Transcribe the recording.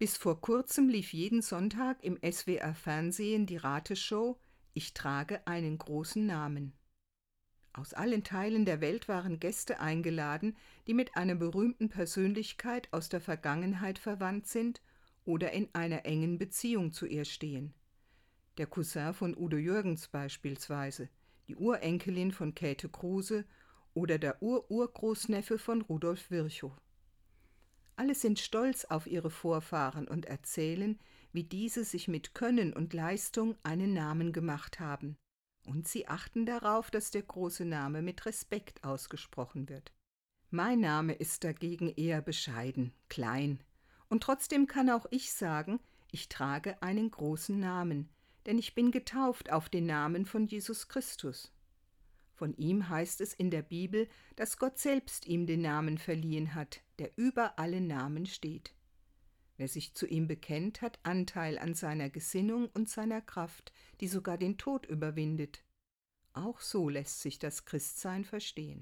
Bis vor kurzem lief jeden Sonntag im SWR Fernsehen die Rateshow Ich trage einen großen Namen. Aus allen Teilen der Welt waren Gäste eingeladen, die mit einer berühmten Persönlichkeit aus der Vergangenheit verwandt sind oder in einer engen Beziehung zu ihr stehen. Der Cousin von Udo Jürgens beispielsweise, die Urenkelin von Käthe Kruse oder der Ururgroßneffe von Rudolf Virchow. Alle sind stolz auf ihre Vorfahren und erzählen, wie diese sich mit Können und Leistung einen Namen gemacht haben. Und sie achten darauf, dass der große Name mit Respekt ausgesprochen wird. Mein Name ist dagegen eher bescheiden, klein. Und trotzdem kann auch ich sagen, ich trage einen großen Namen, denn ich bin getauft auf den Namen von Jesus Christus. Von ihm heißt es in der Bibel, dass Gott selbst ihm den Namen verliehen hat, der über alle Namen steht. Wer sich zu ihm bekennt, hat Anteil an seiner Gesinnung und seiner Kraft, die sogar den Tod überwindet. Auch so lässt sich das Christsein verstehen.